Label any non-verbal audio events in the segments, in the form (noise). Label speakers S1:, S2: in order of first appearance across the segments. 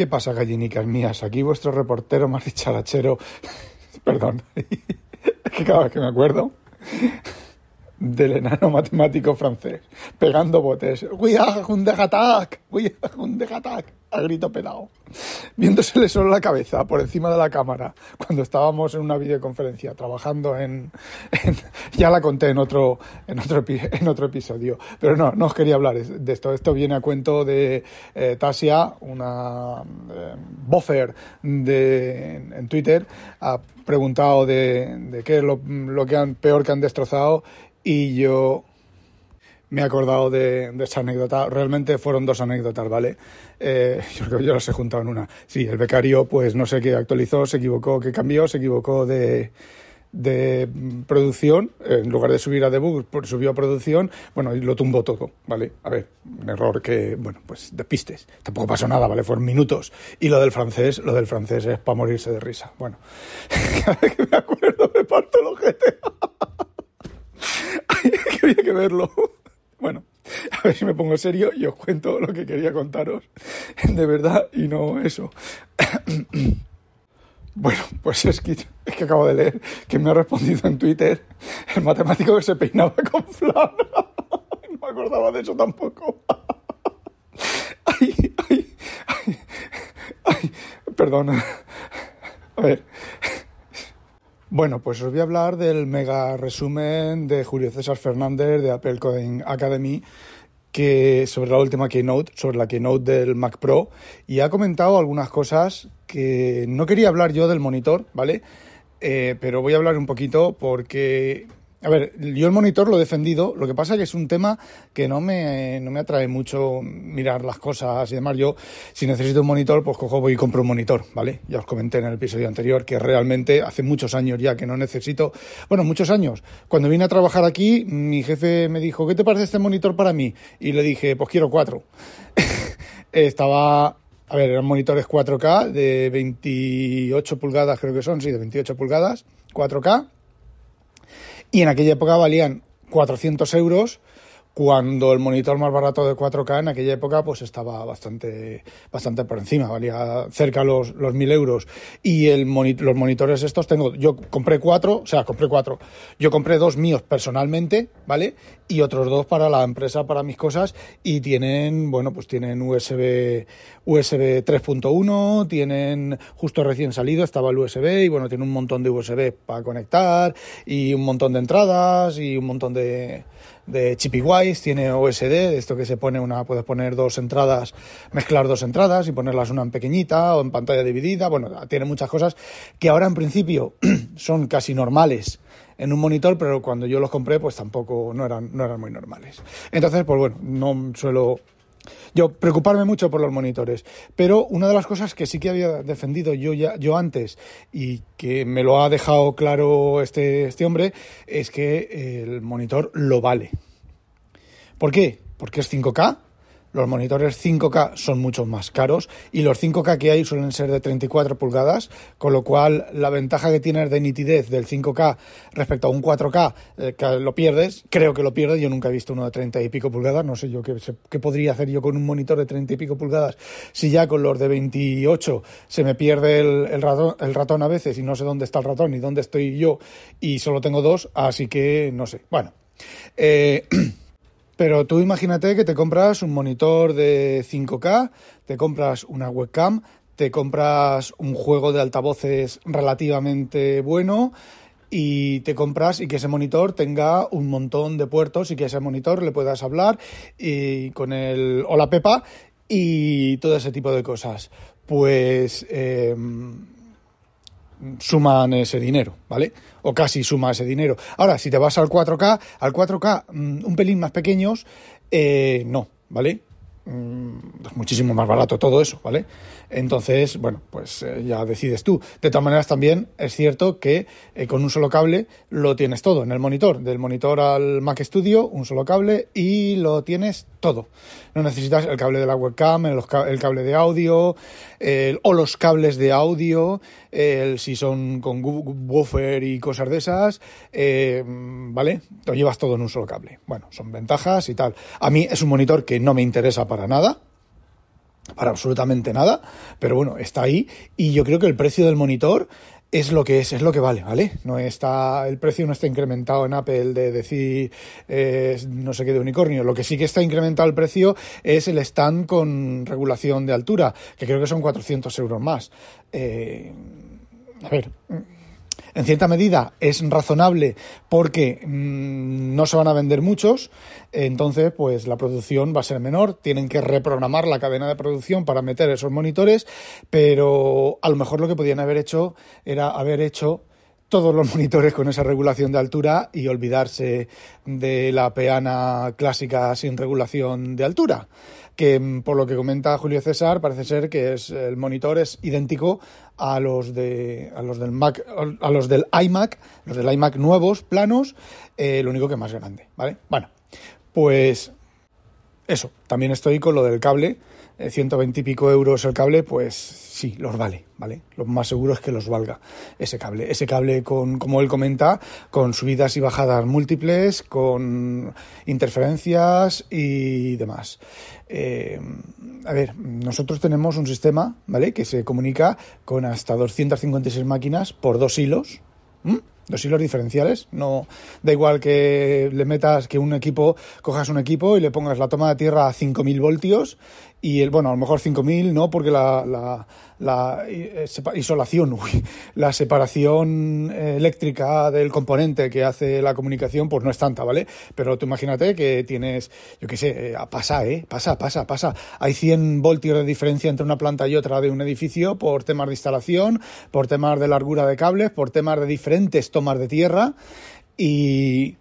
S1: ¿Qué pasa, gallinicas mías? Aquí vuestro reportero más dicharachero. (laughs) Perdón. es que cada vez que me acuerdo del enano matemático francés, pegando botes. ¡We are under attack! ¡We are attack! A grito pelado. Viéndosele solo la cabeza por encima de la cámara cuando estábamos en una videoconferencia trabajando en, ya la conté en otro, en otro, en otro episodio, pero no, no os quería hablar de esto. Esto viene a cuento de eh, Tasia, una eh, buffer de, en, Twitter, ha preguntado de, de qué es lo, lo que han, peor que han destrozado y yo me he acordado de, esa anécdota. Realmente fueron dos anécdotas, ¿vale? Eh, (laughs) yo creo que yo las he juntado en una. Sí, el becario, pues no sé qué actualizó, se equivocó, qué cambió, se equivocó de, de producción, en lugar de subir a debug, subió a producción, bueno, y lo tumbó todo, ¿vale? A ver, un error que, bueno, pues de pistes. Tampoco pasó nada, ¿vale? Fueron minutos. Y lo del francés, lo del francés es para morirse de risa. Bueno, (laughs) cada vez que me acuerdo me parto el ojete. (laughs) que había que verlo. Bueno, (laughs) a ver si me pongo serio y os cuento lo que quería contaros (laughs) de verdad y no eso. (coughs) Bueno, pues es que, es que acabo de leer que me ha respondido en Twitter el matemático que se peinaba (laughs) con flan. No me acordaba de eso tampoco. Ay, ay, ay, ay, perdona. A ver, bueno, pues os voy a hablar del mega resumen de Julio César Fernández de Apple Coding Academy que sobre la última keynote, sobre la keynote del Mac Pro, y ha comentado algunas cosas que no quería hablar yo del monitor, ¿vale? Eh, pero voy a hablar un poquito porque a ver, yo el monitor lo he defendido, lo que pasa es que es un tema que no me, no me atrae mucho mirar las cosas y demás. Yo, si necesito un monitor, pues cojo voy y compro un monitor, ¿vale? Ya os comenté en el episodio anterior que realmente hace muchos años ya que no necesito, bueno, muchos años. Cuando vine a trabajar aquí, mi jefe me dijo, ¿qué te parece este monitor para mí? Y le dije, pues quiero cuatro. (laughs) Estaba a ver, eran monitores 4K de 28 pulgadas, creo que son, sí, de 28 pulgadas, 4K y en aquella época valían 400 euros cuando el monitor más barato de 4K en aquella época pues estaba bastante, bastante por encima, valía cerca los, los 1000 euros. Y el los monitores estos tengo, yo compré cuatro, o sea, compré cuatro. Yo compré dos míos personalmente, ¿vale? Y otros dos para la empresa, para mis cosas, y tienen, bueno, pues tienen USB, USB 3.1, tienen justo recién salido, estaba el USB, y bueno, tiene un montón de USB para conectar, y un montón de entradas, y un montón de de ChipWise, tiene OSD, esto que se pone una, puedes poner dos entradas, mezclar dos entradas y ponerlas una en pequeñita o en pantalla dividida, bueno, tiene muchas cosas que ahora en principio (clears throat) son casi normales en un monitor, pero cuando yo los compré pues tampoco no eran, no eran muy normales. Entonces, pues bueno, no suelo yo preocuparme mucho por los monitores, pero una de las cosas que sí que había defendido yo ya yo antes y que me lo ha dejado claro este, este hombre es que el monitor lo vale. ¿Por qué? Porque es 5K, los monitores 5K son mucho más caros y los 5K que hay suelen ser de 34 pulgadas, con lo cual la ventaja que tienes de nitidez del 5K respecto a un 4K eh, que lo pierdes, creo que lo pierdes, yo nunca he visto uno de 30 y pico pulgadas, no sé yo qué, qué podría hacer yo con un monitor de 30 y pico pulgadas si ya con los de 28 se me pierde el, ratón, el ratón a veces y no sé dónde está el ratón y dónde estoy yo y solo tengo dos, así que no sé. Bueno. Eh, (clears throat) Pero tú imagínate que te compras un monitor de 5K, te compras una webcam, te compras un juego de altavoces relativamente bueno y te compras y que ese monitor tenga un montón de puertos y que ese monitor le puedas hablar y con el hola Pepa y todo ese tipo de cosas. Pues em, suman ese dinero, ¿vale? O casi suma ese dinero. Ahora, si te vas al 4K, al 4K mm, un pelín más pequeños, eh, no, ¿vale? mm, es muchísimo más barato todo eso, ¿vale? Entonces, bueno, pues eh, ya decides tú. De todas maneras, también es cierto que eh, con un solo cable lo tienes todo en el monitor. Del monitor al Mac Studio, un solo cable y lo tienes todo. No necesitas el cable de la webcam, el, cable de audio o los cables de audio, si son con woofer y cosas de esas, eh, ¿vale? Lo llevas todo en un solo cable. Bueno, son ventajas y tal. A mí es un monitor que no me interesa para nada para absolutamente nada, pero bueno, está ahí y yo creo que el precio del monitor es lo que es, es lo que vale, ¿vale? No está, el precio no está incrementado en Apple de decir eh, no sé qué de unicornio. Lo que sí que está incrementado el precio es el stand con regulación de altura, que creo que son 400 euros más. Eh, a ver, en cierta medida es razonable porque mm, no se van a vender muchos, entonces pues la producción va a ser menor, tienen que reprogramar la cadena de producción para meter esos monitores, pero a lo mejor lo que podían haber hecho era haber hecho todos los (laughs) monitores con esa regulación de altura y olvidarse de la peana clásica sin regulación de altura que mm, por lo que comenta Julio César parece ser que es el monitor es idéntico a los de a los del Mac a los del iMac los del iMac nuevos planos eh, lo único que más grande vale bueno pues eso también estoy con lo del cable 120 eh, y pico euros el cable, pues sí, los vale, ¿vale? Lo más seguro es que los valga ese cable. Ese cable con, como él comenta, con subidas y bajadas múltiples, con interferencias y demás. Eh, a ver, nosotros tenemos un sistema, ¿vale? Que se comunica con hasta 256 máquinas por dos hilos dos hilos diferenciales. No da igual que le metas que un equipo, cojas un equipo y le pongas la toma de tierra a 5000 voltios y el, bueno, a lo mejor 5000 no, porque la, la, la eh, isolación, (laughs) la separación eléctrica del componente que hace la comunicación, pues no es tanta, ¿vale? Pero tú imagínate que tienes, yo qué sé, eh, pasa, ¿eh? Pasa, pasa, pasa. Hay 100 voltios de diferencia entre una planta y otra de un edificio por temas de instalación, por temas de largura de cables, por temas de diferentes tomas de tierra y,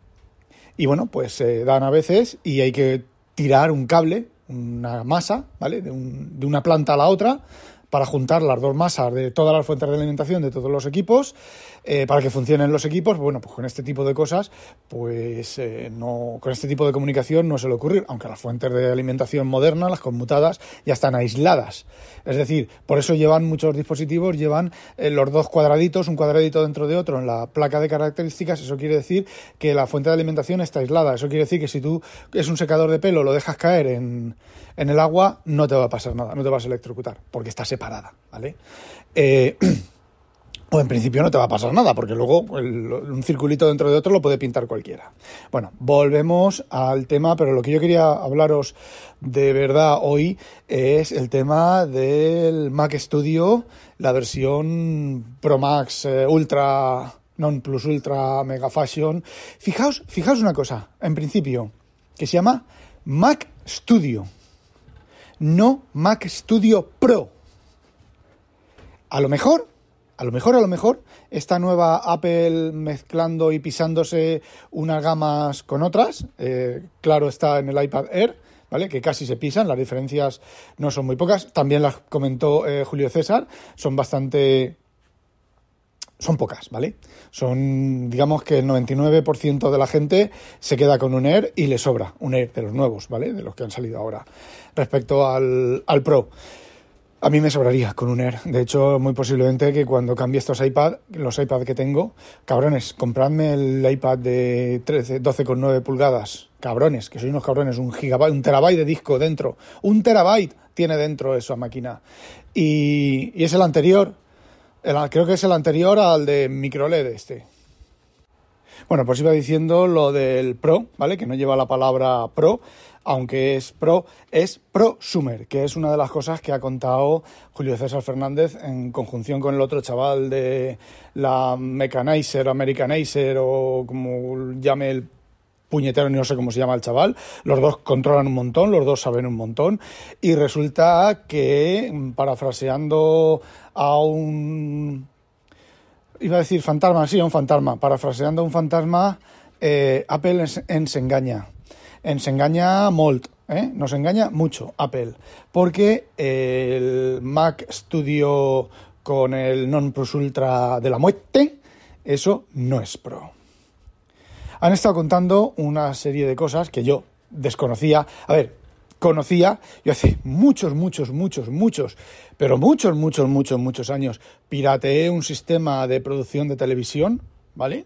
S1: y bueno, pues se dan a veces y hay que tirar un cable una masa, ¿vale? De, un, de una planta a la otra para juntar las dos masas de todas las fuentes de alimentación de todos los equipos eh, para que funcionen los equipos, bueno, pues con este tipo de cosas, pues eh, no, con este tipo de comunicación no suele ocurrir, aunque las fuentes de alimentación modernas, las conmutadas, ya están aisladas. Es decir, por eso llevan muchos dispositivos, llevan eh, los dos cuadraditos, un cuadradito dentro de otro en la placa de características, eso quiere decir que la fuente de alimentación está aislada, eso quiere decir que si tú es un secador de pelo, lo dejas caer en el agua, no te va a pasar nada, no te vas a electrocutar, porque está separada, ¿vale? (clears throat) o en principio no te va a pasar nada, porque luego un circulito dentro de otro lo puede pintar cualquiera. Bueno, volvemos al tema, pero lo que yo quería hablaros de verdad hoy es el tema del Mac Studio, la versión Pro Max eh, Ultra, Non Plus Ultra Mega Fashion. Fijaos, fijaos una cosa, en principio, que se llama Mac Studio, no Mac Studio Pro. A lo mejor a lo mejor, a lo mejor, esta nueva Apple mezclando y pisándose unas gamas con otras, eh, claro está en el iPad Air, ¿vale? Que casi se pisan, las diferencias no son muy pocas. También las comentó eh, Julio César, son bastante son pocas, ¿vale? Son, digamos que el 99% de la gente se queda con un Air y le sobra un Air de los nuevos, ¿vale? De los que han salido ahora. Respecto al, al Pro. A mí me sobraría con un Air. De hecho, muy posiblemente que cuando cambie estos iPad, los iPad que tengo, cabrones, compradme el iPad de 12,9 pulgadas. Cabrones, que soy unos cabrones, un gigabyte, un terabyte de disco dentro. Un terabyte tiene dentro esa máquina. Y, y es el anterior, creo que es el anterior al de microLED este. Bueno, pues iba diciendo lo del Pro, ¿vale? Que no lleva la palabra Pro, aunque es pro, es prosumer, que es una de las cosas que ha contado Julio César Fernández en conjunción con el otro chaval de la Mechanizer, Americanizer o como llame el puñetero, no sé cómo se llama el chaval, los dos controlan un montón, los dos saben un montón, y resulta que, parafraseando a un... iba a decir fantasma, sí, un fantasma, parafraseando un fantasma, eh, Apple en, se engaña ens enganya molt. ¿eh? Nos engaña mucho Apple, porque el Mac Studio con el Non Plus Ultra de la muerte, eso no es Pro. Han estado contando una serie de cosas que yo desconocía. A ver, conocía, yo hace muchos, muchos, muchos, muchos, pero muchos, muchos, muchos, muchos años, pirateé un sistema de producción de televisión, ¿vale?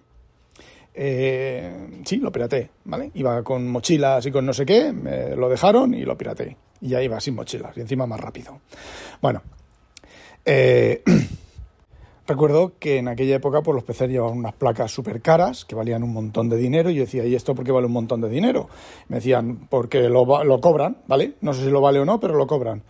S1: Eh, sí, lo pirateé, ¿vale? Iba con mochilas y con no sé qué, me lo dejaron y lo pirateé. Y ya iba sin mochilas y encima más rápido. Bueno, eh, (clears throat) Recuerdo que en aquella época pues, los PCs llevaban unas placas súper caras que valían un montón de dinero y yo decía, ¿y esto por qué vale un montón de dinero? Me decían, porque lo, lo cobran, ¿vale? No sé si lo vale o no, pero lo cobran.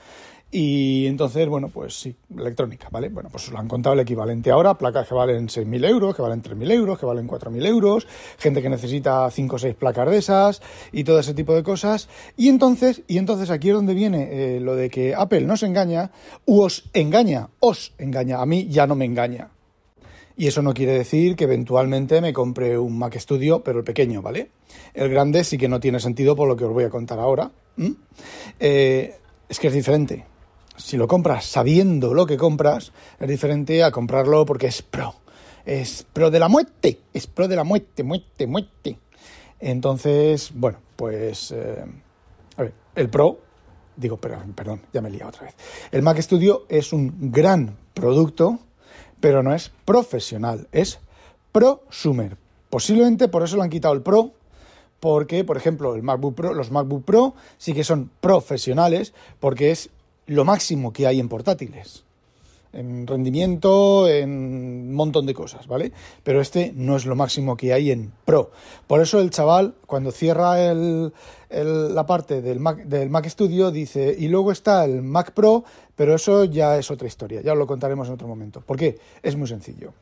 S1: Y entonces, bueno, pues sí, electrónica, ¿vale? Bueno, pues lo han contado el equivalente ahora, placas que valen 6.000 euros, que valen 3.000 euros, que valen 4.000 euros, gente que necesita 5 o 6 placas de esas y todo ese tipo de cosas. Y entonces, y entonces aquí es donde viene eh, lo de que Apple nos engaña, u os engaña, os engaña, a mí ya no me engaña. Y eso no quiere decir que eventualmente me compre un Mac Studio, pero el pequeño, ¿vale? El grande sí que no tiene sentido por lo que os voy a contar ahora. Eh, es que es diferente si lo compras sabiendo lo que compras, es diferente a comprarlo porque es pro. Es pro de la muerte, es pro de la muerte, muerte, muerte. Entonces, bueno, pues... Eh, a ver, el pro, digo, perdón, perdón, ya me he otra vez. El Mac Studio es un gran producto, pero no es profesional, es prosumer. Posiblemente por eso lo han quitado el pro, porque, por ejemplo, el MacBook Pro, los MacBook Pro sí que son profesionales, porque es lo máximo que hay en portátiles. En rendimiento, en un montón de cosas, ¿vale? Pero este no es lo máximo que hay en Pro. Por eso el chaval, cuando cierra el, la parte del Mac, del Mac Studio, dice, y luego está el Mac Pro, pero eso ya es otra historia, ya lo contaremos en otro momento. ¿Por qué? Es muy sencillo.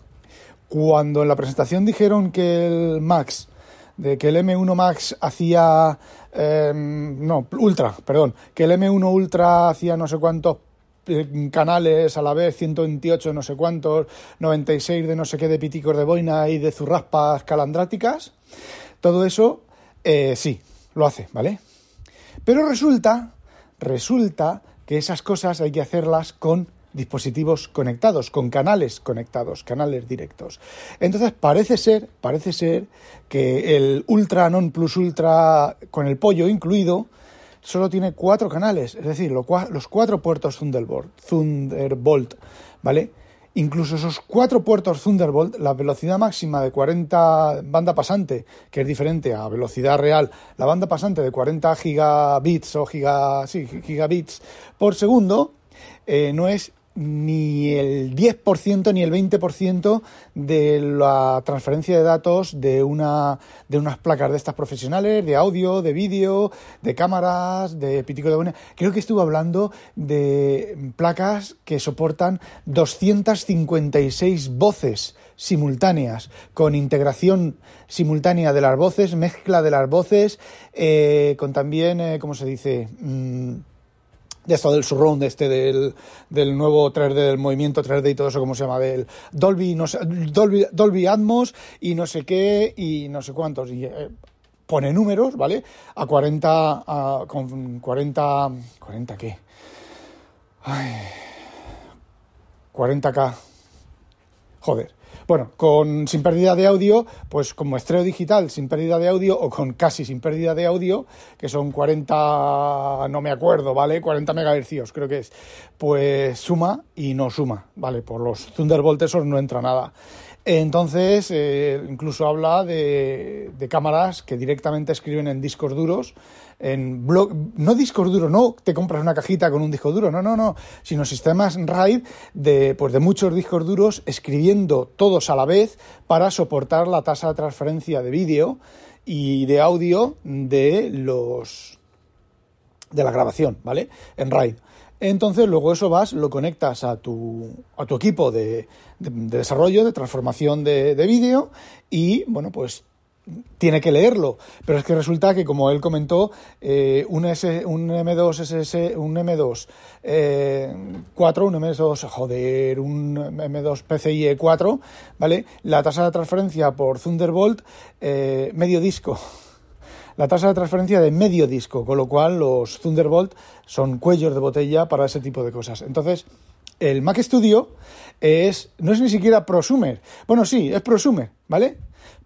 S1: Cuando en la presentación dijeron que el Max de que el M1 Max hacía, em, no, Ultra, perdón, que el M1 Ultra hacía no sé cuántos eh, canales a la vez, 128 no sé cuántos, 96 de no sé qué de piticos de boina y de zurraspas calandráticas, todo eso eh, sí, lo hace, ¿vale? Pero resulta, resulta que esas cosas hay que hacerlas con dispositivos conectados, con canales conectados, canales directos. Entonces parece ser, parece ser que el Ultra Non Plus Ultra con el pollo incluido solo tiene cuatro canales, es decir, los cuatro puertos Thunderbolt, Thunderbolt, ¿vale? Incluso esos cuatro puertos Thunderbolt, la velocidad máxima de 40 banda pasante, que es diferente a velocidad real, la banda pasante de 40 gigabits o giga, gigabits por segundo, eh, no es ni el 10% ni el 20% de la transferencia de datos de, una, de unas placas de estas profesionales, de audio, de vídeo, de cámaras, de pitico de buena. Creo que estuve hablando de placas que soportan 256 voces simultáneas, con integración simultánea de las voces, mezcla de las voces, eh, con también, eh, ¿cómo se dice? Mm, de esto del surround, este del, del nuevo 3D, del movimiento 3D y todo eso, ¿cómo se llama? Del Dolby, no sé, Dolby, Dolby Atmos y no sé qué y no sé cuántos. Y eh, pone números, ¿vale? A 40, a, con 40, ¿40 qué? Ay, 40k. Joder. Bueno, con sin pérdida de audio, pues como estreo digital sin pérdida de audio o con casi sin pérdida de audio, que son 40, no me acuerdo, ¿vale? 40 megahercios creo que es, pues suma y no suma, ¿vale? Por los Thunderbolt esos no entra nada. Entonces, eh, incluso habla de, de, cámaras que directamente escriben en discos duros, en blog, no discos duros, no te compras una cajita con un disco duro, no, no, no, sino sistemas RAID de, pues de muchos discos duros escribiendo todos a la vez para soportar la tasa de transferencia de vídeo y de audio de los de la grabación, ¿vale? En RAID. Entonces luego eso vas, lo conectas a tu, a tu equipo de, desarrollo, de transformación de, vídeo y bueno, pues tiene que leerlo. Pero es que resulta que, como él comentó, eh, un, S, un M2 SS, un M2 eh, 4, un M2, joder, un M2 PCIe 4, ¿vale? La tasa de transferencia por Thunderbolt, eh, medio disco. La tasa de transferencia de medio disco, con lo cual los Thunderbolt son cuellos de botella para ese tipo de cosas. Entonces, el Mac Studio es, no es ni siquiera prosumer. Bueno, sí, es prosumer, ¿vale?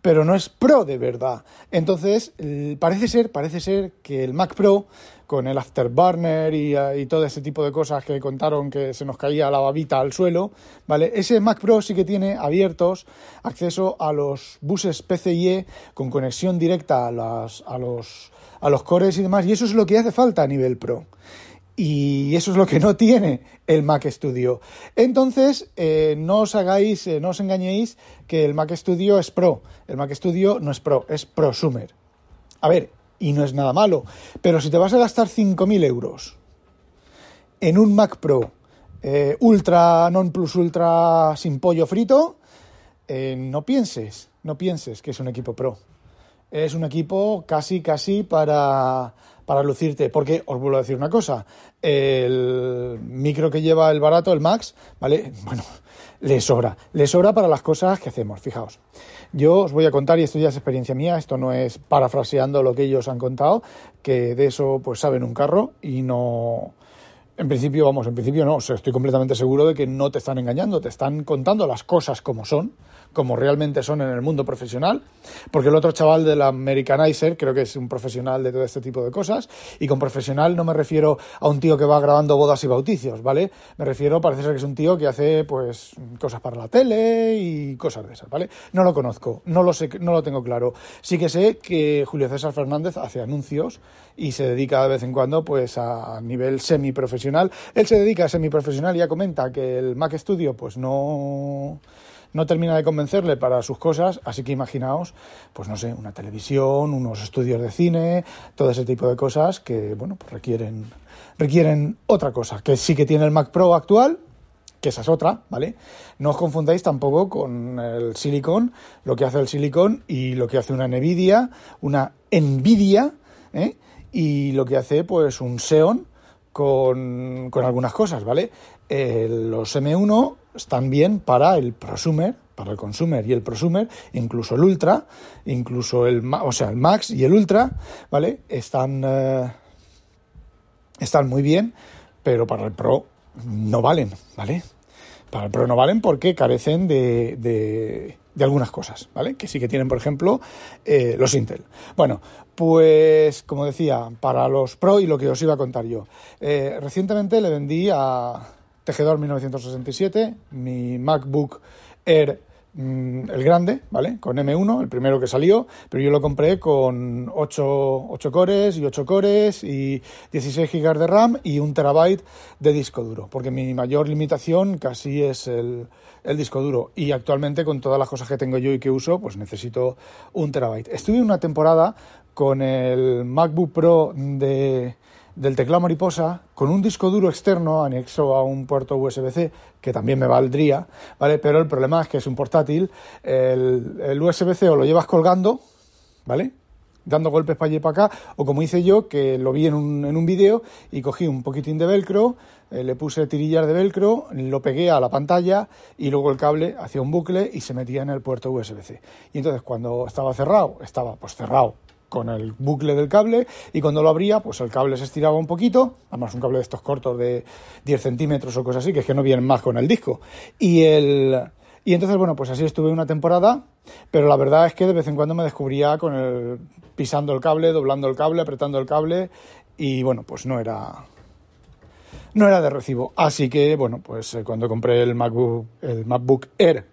S1: Pero no es pro de verdad. Entonces, parece ser, parece ser que el Mac Pro, con el Afterburner y, y todo ese tipo de cosas que contaron que se nos caía la babita al suelo, ¿vale? Ese Mac Pro sí que tiene abiertos acceso a los buses PCIe con conexión directa a, las, a, los, a los cores y demás, y eso es lo que hace falta a nivel Pro y eso es lo que no tiene el Mac Studio. Entonces, eh, no os hagáis, eh, no os engañéis que el Mac Studio es Pro. El Mac Studio no es Pro, es prosumer. A ver, y no es nada malo, pero si te vas a gastar 5.000 euros en un Mac Pro eh, Ultra, Non Plus Ultra sin pollo frito, no pienses, no pienses que es un equipo Pro. Es un equipo casi, casi para para lucirte. Porque os vuelvo a decir una cosa, el micro que lleva el barato, el Max, ¿vale? (laughs) Bueno, le sobra, le sobra para las cosas que hacemos, fijaos. Yo os voy a contar, y esto ya es experiencia mía, esto no es parafraseando lo que ellos han contado, que de eso pues saben un carro y no... En principio, vamos, en principio no, estoy completamente seguro de que no te están engañando, te están contando las cosas como son como realmente son en el mundo profesional, porque el otro chaval del Americanizer creo que es un profesional de todo este tipo de cosas, y con profesional no me refiero a un tío que va grabando bodas y bauticios, ¿vale? Me refiero, parece ser que es un tío que hace, pues, cosas para la tele y cosas de esas, ¿vale? No lo conozco, no lo sé, no lo tengo claro. Sí que sé que Julio César Fernández hace anuncios y se dedica de vez en cuando, pues, a nivel semiprofesional. Él se dedica a semiprofesional y ya comenta que el Mac Studio, pues, no no termina de convencerle para sus cosas, así que imaginaos, pues no sé, una televisión, unos estudios de cine, todo ese tipo de cosas que, bueno, pues requieren, requieren otra cosa, que sí que tiene el Mac Pro actual, que esa es otra, ¿vale? No os confundáis tampoco con el Silicon, lo que hace el Silicon y lo que hace una Nvidia, una Nvidia, ¿eh? y lo que hace pues un Xeon con, con algunas cosas, ¿vale? los M1 están bien para el prosumer, para el consumer y el prosumer, incluso el ultra, incluso el, o sea, el max y el ultra, ¿vale? Están, eh, están muy bien, pero para el pro no valen, ¿vale? Para el pro no valen porque carecen de, de, algunas cosas, ¿vale? Que sí que tienen, por ejemplo, eh, los Intel. Bueno, pues como decía, para los pro y lo que os iba a contar yo. Eh, recientemente le vendí a Tejedor 1967, mi MacBook Air mm, el grande, ¿vale? Con M1, el primero que salió, pero yo lo compré con 8, 8 cores y 8 cores y 16 GB de RAM y un terabyte de disco duro, porque mi mayor limitación casi es el, el disco duro y actualmente con todas las cosas que tengo yo y que uso, pues necesito un terabyte. Estuve una temporada con el MacBook Pro de del teclado mariposa con un disco duro externo anexo a un puerto USB-C, que también me valdría, ¿vale? Pero el problema es que es un portátil, el, USB-C o lo llevas colgando, ¿vale? Dando golpes para allá y para acá, o como hice yo, que lo vi en un, en un vídeo y cogí un poquitín de velcro, eh, le puse tirillas de velcro, lo pegué a la pantalla y luego el cable hacía un bucle y se metía en el puerto USB-C. Y entonces cuando estaba cerrado, estaba pues cerrado con el bucle del cable y cuando lo abría, pues el cable se estiraba un poquito, además un cable de estos cortos de 10 centímetros o cosas así, que es que no vienen más con el disco. Y el... Y entonces, bueno, pues así estuve una temporada, pero la verdad es que de vez en cuando me descubría con el pisando el cable, doblando el cable, apretando el cable y bueno, pues no era no era de recibo. Así que, bueno, pues eh, cuando compré el MacBook el MacBook Air,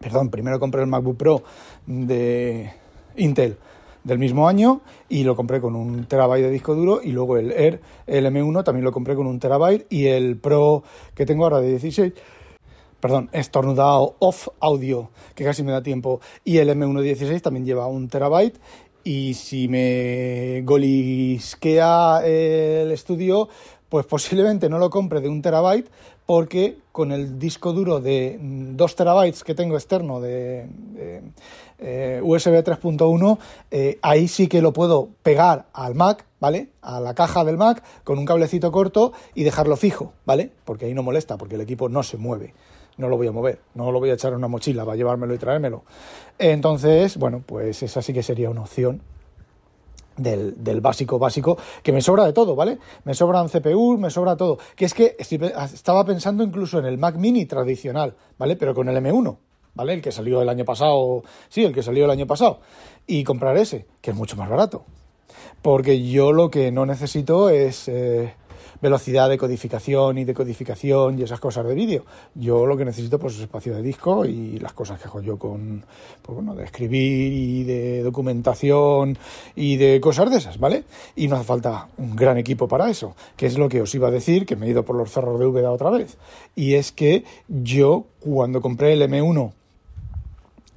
S1: perdón, primero compré el MacBook Pro de Intel del mismo año y lo compré con un terabyte de disco duro y luego el Air, el M1 también lo compré con un terabyte y el Pro que tengo ahora de 16 perdón, estornudado off audio, que casi me da tiempo, y el M1 16 también lleva un terabyte y si me golisquea el estudio, pues posiblemente no lo compre de un terabyte porque con el disco duro de 2 terabytes que tengo externo de, eh, USB 3.1, eh, ahí sí que lo puedo pegar al Mac, ¿vale? A la caja del Mac con un cablecito corto y dejarlo fijo, ¿vale? Porque ahí no molesta, porque el equipo no se mueve. No lo voy a mover, no lo voy a echar en una mochila, va a llevármelo y traérmelo. Entonces, bueno, pues esa sí que sería una opción del, del, básico básico, que me sobra de todo, ¿vale? Me sobran CPU, me sobra todo. Que es que estaba pensando incluso en el Mac Mini tradicional, ¿vale? Pero con el M1, ¿vale? El que salió el año pasado, sí, el que salió el año pasado. Y comprar ese, que es mucho más barato. Porque yo lo que no necesito es eh, velocidad de codificación y decodificación y esas cosas de vídeo. Yo lo que necesito pues es espacio de disco y las cosas que hago yo con, pues bueno, de escribir y de documentación y de cosas de esas, ¿vale? Y no hace falta un gran equipo para eso, que es lo que os iba a decir, que me he ido por los cerros de Úbeda otra vez. Y es que yo cuando compré el M1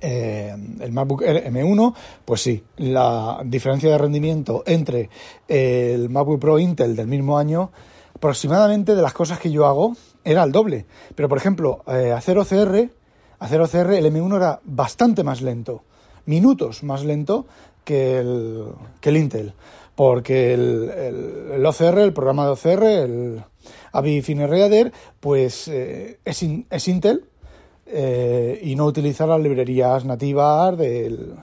S1: eh, el MacBook Air M1, pues sí, la diferencia de rendimiento entre el MacBook Pro Intel del mismo año aproximadamente de las cosas que yo hago era el doble. Pero, por ejemplo, eh, hacer OCR, el M1 era bastante más lento, minutos más lento que el, que el Intel. Porque el, el, OCR, el programa de OCR, el Avi Reader, pues eh, es, Intel eh, y no utiliza las librerías nativas del,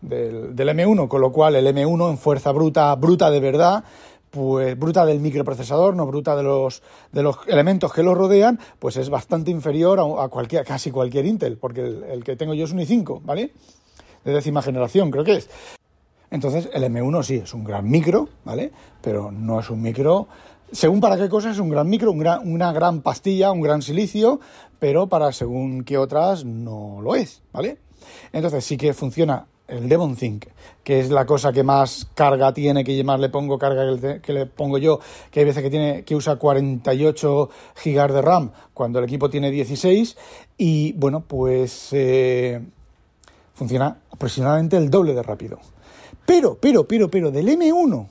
S1: del, del, M1, con lo cual el M1 en fuerza bruta, bruta de verdad, pues bruta del microprocesador, no bruta de los, de los elementos que lo rodean, pues es bastante inferior a, cualquier, casi cualquier Intel, porque el, que tengo yo es un i5, ¿vale? De décima generación, creo que es. Entonces, el M1 sí es un gran micro, ¿vale? Pero no es un micro. Según para qué cosa es un gran micro, una gran pastilla, un gran silicio, pero para según qué otras no lo es, ¿vale? Entonces sí que funciona el Devon Think, que es la cosa que más carga tiene, que más le pongo carga que le, pongo yo, que hay veces que tiene que usa 48 gigas de RAM cuando el equipo tiene 16 y bueno, pues eh, funciona aproximadamente el doble de rápido. Pero, pero, pero, pero del M1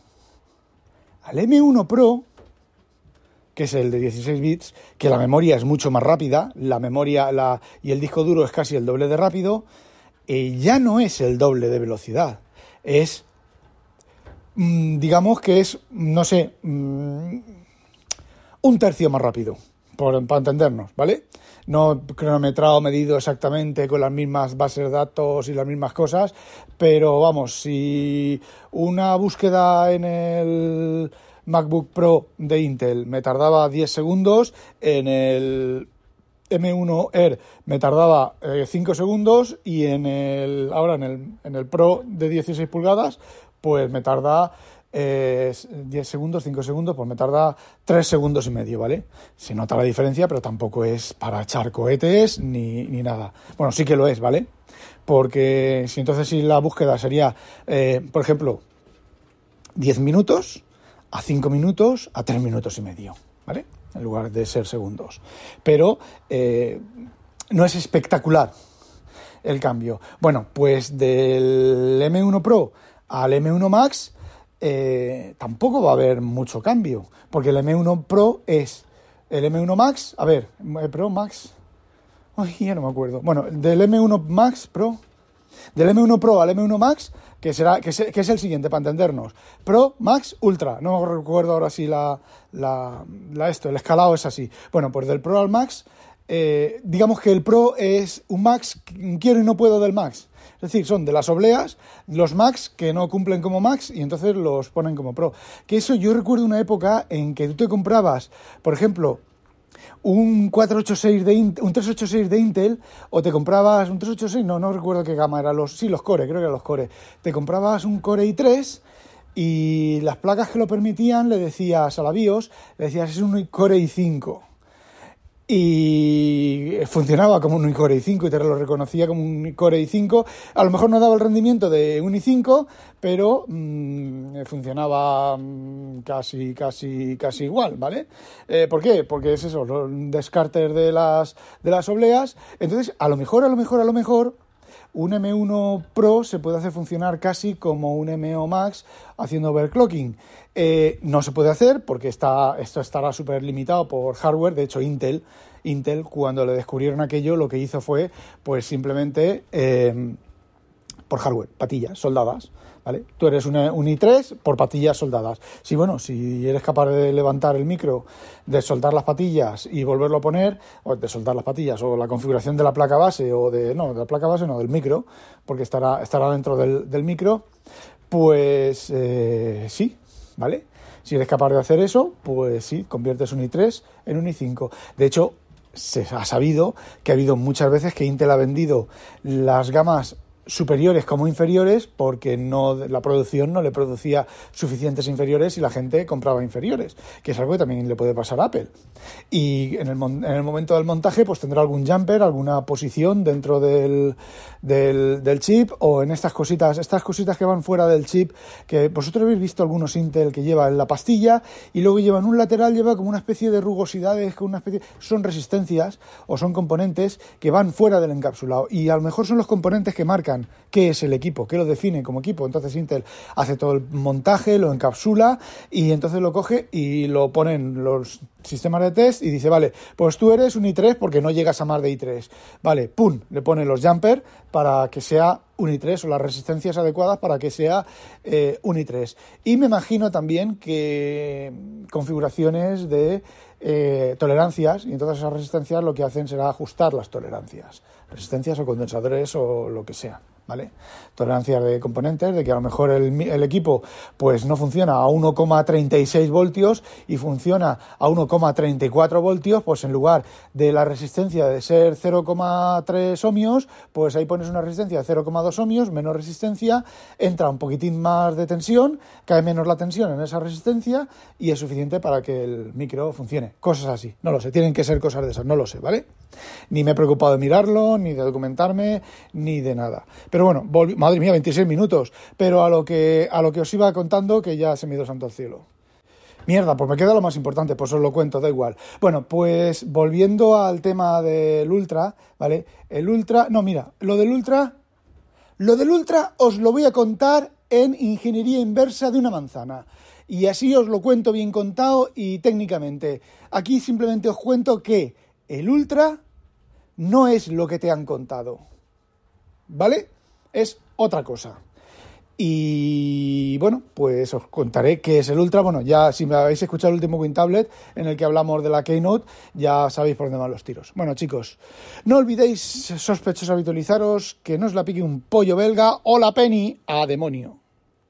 S1: al M1 Pro, que es el de 16 bits, que la memoria es mucho más rápida, la memoria la, y el disco duro es casi el doble de rápido, eh, ya no es el doble de velocidad, es, mm, digamos que es, no sé, mm, un tercio más rápido, por, para entendernos, ¿vale? No cronometrado, medido exactamente con las mismas bases de datos y las mismas cosas, pero vamos, si una búsqueda en el MacBook Pro de Intel me tardaba 10 segundos, en el M1 Air me tardaba 5 eh, segundos y en el ahora en el, en el Pro de 16 pulgadas pues me tarda 10 eh, segundos, 5 segundos, pues me tarda 3 segundos y medio, ¿vale? Se nota la diferencia, pero tampoco es para echar cohetes ni, ni nada. Bueno, sí que lo es, ¿vale? Porque si entonces si la búsqueda sería, eh, por ejemplo, 10 minutos, a 5 minutos, a 3 minutos y medio, ¿vale? en lugar de ser segundos. Pero eh, no es espectacular el cambio. Bueno, pues del M1 Pro al M1 Max eh, tampoco va a haber mucho cambio, porque el M1 Pro es el M1 Max, a ver, Pro Max, ay, ya no me acuerdo. Bueno, del M1 Max Pro, del M1 Pro al M1 Max que, será, que, es, el siguiente para entendernos. Pro, Max, Ultra. No recuerdo ahora si la, la, esto, el escalado es así. Bueno, pues del Pro al Max, eh, digamos que el Pro es un Max, quiero y no puedo del Max. Es decir, son de las obleas, los Max que no cumplen como Max y entonces los ponen como Pro. Que eso yo recuerdo una época en que tú te comprabas, por ejemplo, un 486 de un 386 de Intel o te comprabas un 386, no, no recuerdo qué gama era los, sí, los Core, creo que eran los Core. Te comprabas un Core i3 y las placas que lo permitían le decías a la BIOS, le decías es un Core i5 y funcionaba como un Core i5 y te lo reconocía como un Core i5. A lo mejor no daba el rendimiento de un i5, pero mm, funcionaba mm, casi, casi, casi igual, ¿vale? Eh, ¿Por qué? Porque es eso, un descarter de las, de las obleas. Entonces, a lo mejor, a lo mejor, a lo mejor, un M1 Pro se puede hacer funcionar casi como un M1 Max haciendo overclocking. Eh, no se puede hacer porque está, esto estará súper limitado por hardware. De hecho, Intel, Intel, cuando le descubrieron aquello, lo que hizo fue, pues simplemente eh, por hardware, patillas soldadas. ¿Vale? Tú eres un, i3 por patillas soldadas. Si bueno, si eres capaz de levantar el micro, de soltar las patillas y volverlo a poner, o de soltar las patillas, o la configuración de la placa base, o de. No, de la placa base no, del micro, porque estará, estará dentro del, micro, Pues eh, sí, ¿vale? Si eres capaz de hacer eso, pues sí, conviertes un i3 en un i5. De hecho, se ha sabido que ha habido muchas veces que Intel ha vendido las gamas superiores como inferiores porque no la producción no le producía suficientes inferiores y la gente compraba inferiores, que es algo que también le puede pasar a Apple. Y en el, en el momento del montaje pues tendrá algún jumper, alguna posición dentro del, chip o en estas cositas, estas cositas que van fuera del chip, que vosotros habéis visto algunos Intel que llevan la pastilla y luego llevan un lateral, lleva como una especie de rugosidades, especie, son resistencias o son componentes que van fuera del encapsulado y a lo mejor son los componentes que marcan qué es el equipo, qué lo define como equipo. Entonces Intel hace todo el montaje, lo encapsula y entonces lo coge y lo pone en los sistemas de test y dice, vale, pues tú eres un i3 porque no llegas a más de i3. Vale, pum, le pone los jumper para que sea un i3 o las resistencias adecuadas para que sea eh, un i3. Y me imagino también que configuraciones de eh, tolerancias y entonces esas resistencias lo que hacen será ajustar las tolerancias, resistencias o condensadores o lo que sea. ¿Vale? Tolerancias de componentes, de que a lo mejor el, el equipo pues no funciona a 1,36 voltios y funciona a 1,34 voltios, pues en lugar de la resistencia de ser 0,3 ohmios, pues ahí pones una resistencia de 0,2 ohmios, menos resistencia, entra un poquitín más de tensión, cae menos la tensión en esa resistencia y es suficiente para que el micro funcione. Cosas así, no lo sé, tienen que ser cosas de esas, no lo sé, ¿vale? Ni me he preocupado de mirarlo, ni de documentarme, ni de nada. Pero bueno, madre mía, 26 minutos. Pero a lo que, a lo que os iba contando, que ya se me dio santo al cielo. Mierda, pues me queda lo más importante, pues os lo cuento, da igual. Bueno, pues volviendo al tema del Ultra, ¿vale? El Ultra, no, mira, lo del Ultra, lo del Ultra os lo voy a contar en ingeniería inversa de una manzana. Y así os lo cuento bien contado y técnicamente. Aquí simplemente os cuento que el Ultra no es lo que te han contado. ¿Vale? es otra cosa. Y bueno, pues os contaré qué es el Ultra. Bueno, ya si me habéis escuchado el último WinTablet en el que hablamos de la Keynote, ya sabéis por dónde van los tiros. Bueno, chicos, no olvidéis, sospechosos, habitualizaros, que no os la pique un pollo belga o la penny a demonio.